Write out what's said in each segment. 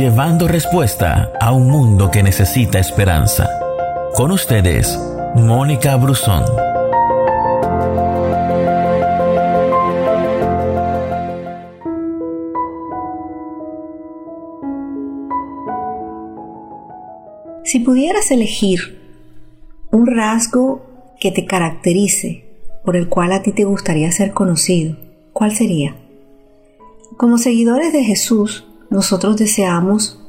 llevando respuesta a un mundo que necesita esperanza. Con ustedes, Mónica Brusón. Si pudieras elegir un rasgo que te caracterice, por el cual a ti te gustaría ser conocido, ¿cuál sería? Como seguidores de Jesús, nosotros deseamos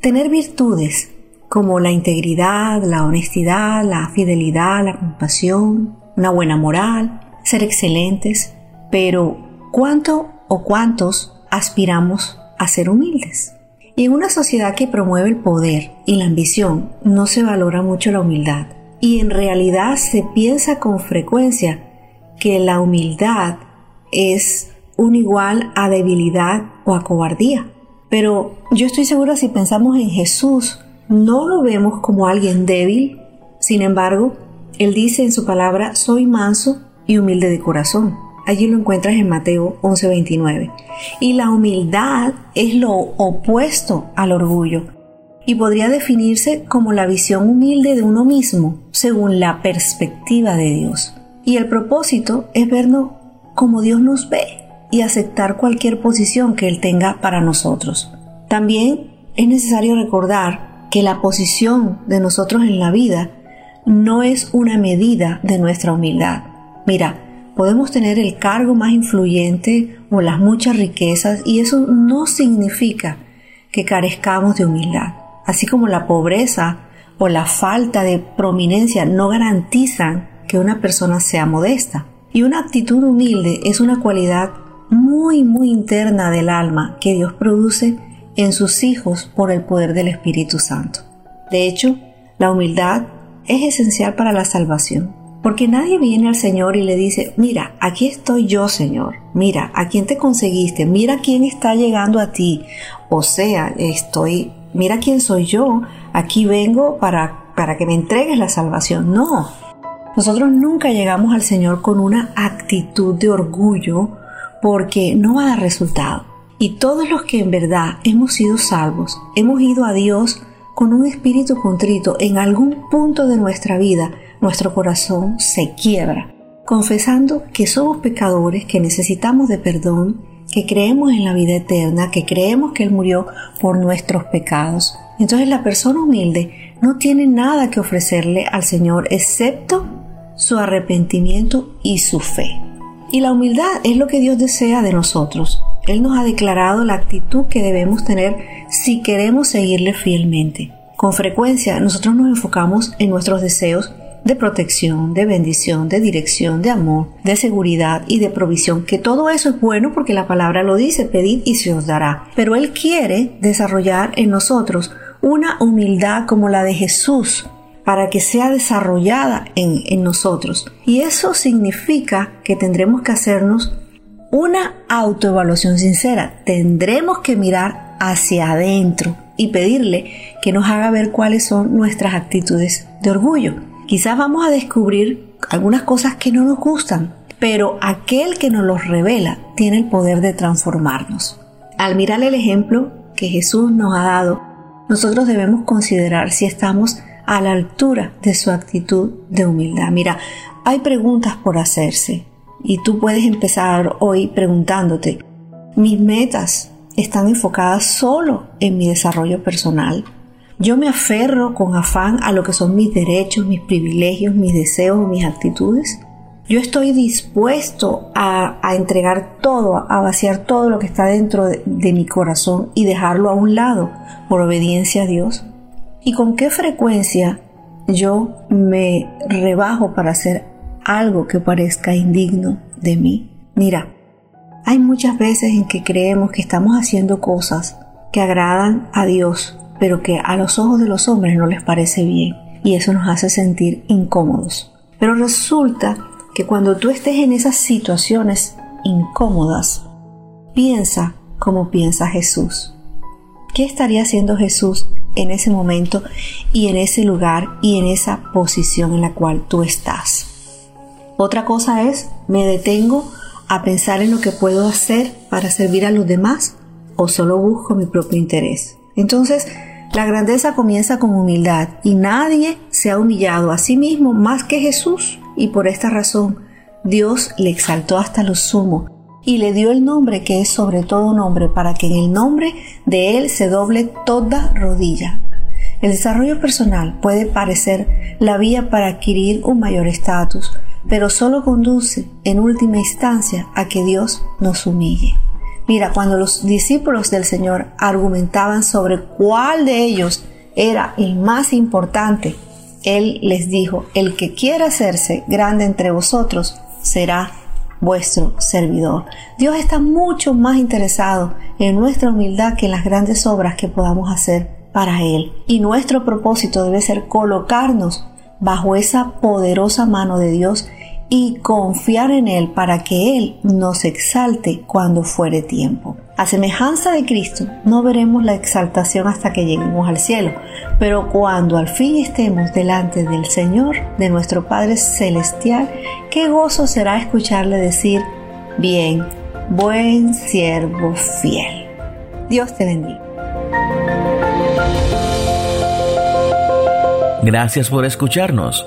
tener virtudes como la integridad, la honestidad, la fidelidad, la compasión, una buena moral, ser excelentes, pero ¿cuánto o cuántos aspiramos a ser humildes? Y en una sociedad que promueve el poder y la ambición, no se valora mucho la humildad. Y en realidad se piensa con frecuencia que la humildad es un igual a debilidad o a cobardía. Pero yo estoy segura si pensamos en Jesús, no lo vemos como alguien débil. Sin embargo, Él dice en su palabra, soy manso y humilde de corazón. Allí lo encuentras en Mateo 11:29. Y la humildad es lo opuesto al orgullo y podría definirse como la visión humilde de uno mismo según la perspectiva de Dios. Y el propósito es vernos como Dios nos ve y aceptar cualquier posición que Él tenga para nosotros. También es necesario recordar que la posición de nosotros en la vida no es una medida de nuestra humildad. Mira, podemos tener el cargo más influyente o las muchas riquezas y eso no significa que carezcamos de humildad. Así como la pobreza o la falta de prominencia no garantizan que una persona sea modesta. Y una actitud humilde es una cualidad muy, muy interna del alma que Dios produce en sus hijos por el poder del Espíritu Santo. De hecho, la humildad es esencial para la salvación. Porque nadie viene al Señor y le dice, mira, aquí estoy yo, Señor. Mira, ¿a quién te conseguiste? Mira quién está llegando a ti. O sea, estoy, mira quién soy yo. Aquí vengo para, para que me entregues la salvación. No. Nosotros nunca llegamos al Señor con una actitud de orgullo porque no va a dar resultado. Y todos los que en verdad hemos sido salvos, hemos ido a Dios con un espíritu contrito en algún punto de nuestra vida, nuestro corazón se quiebra, confesando que somos pecadores, que necesitamos de perdón, que creemos en la vida eterna, que creemos que Él murió por nuestros pecados. Entonces la persona humilde no tiene nada que ofrecerle al Señor excepto su arrepentimiento y su fe. Y la humildad es lo que Dios desea de nosotros. Él nos ha declarado la actitud que debemos tener si queremos seguirle fielmente. Con frecuencia nosotros nos enfocamos en nuestros deseos de protección, de bendición, de dirección, de amor, de seguridad y de provisión, que todo eso es bueno porque la palabra lo dice, pedid y se os dará. Pero Él quiere desarrollar en nosotros una humildad como la de Jesús para que sea desarrollada en, en nosotros. Y eso significa que tendremos que hacernos una autoevaluación sincera. Tendremos que mirar hacia adentro y pedirle que nos haga ver cuáles son nuestras actitudes de orgullo. Quizás vamos a descubrir algunas cosas que no nos gustan, pero aquel que nos los revela tiene el poder de transformarnos. Al mirar el ejemplo que Jesús nos ha dado, nosotros debemos considerar si estamos a la altura de su actitud de humildad. Mira, hay preguntas por hacerse y tú puedes empezar hoy preguntándote, ¿mis metas están enfocadas solo en mi desarrollo personal? Yo me aferro con afán a lo que son mis derechos, mis privilegios, mis deseos, mis actitudes. Yo estoy dispuesto a, entregar todo, a vaciar todo lo que está dentro de, de mi corazón y dejarlo a un lado por obediencia a Dios. ¿Y con qué frecuencia yo me rebajo para hacer algo que parezca indigno de mí? Mira, hay muchas veces en que creemos que estamos haciendo cosas que agradan a Dios pero que a los ojos de los hombres no les parece bien y eso nos hace sentir incómodos. Pero resulta que cuando tú estés en esas situaciones incómodas, piensa como piensa Jesús. ¿Qué estaría haciendo Jesús en ese momento y en ese lugar y en esa posición en la cual tú estás? Otra cosa es, me detengo a pensar en lo que puedo hacer para servir a los demás o solo busco mi propio interés. Entonces, la grandeza comienza con humildad y nadie se ha humillado a sí mismo más que Jesús y por esta razón Dios le exaltó hasta lo sumo y le dio el nombre que es sobre todo nombre para que en el nombre de Él se doble toda rodilla. El desarrollo personal puede parecer la vía para adquirir un mayor estatus, pero solo conduce en última instancia a que Dios nos humille. Mira, cuando los discípulos del Señor argumentaban sobre cuál de ellos era el más importante, Él les dijo, el que quiera hacerse grande entre vosotros será vuestro servidor. Dios está mucho más interesado en nuestra humildad que en las grandes obras que podamos hacer para Él. Y nuestro propósito debe ser colocarnos bajo esa poderosa mano de Dios y confiar en Él para que Él nos exalte cuando fuere tiempo. A semejanza de Cristo, no veremos la exaltación hasta que lleguemos al cielo, pero cuando al fin estemos delante del Señor, de nuestro Padre Celestial, qué gozo será escucharle decir, bien, buen siervo fiel. Dios te bendiga. Gracias por escucharnos.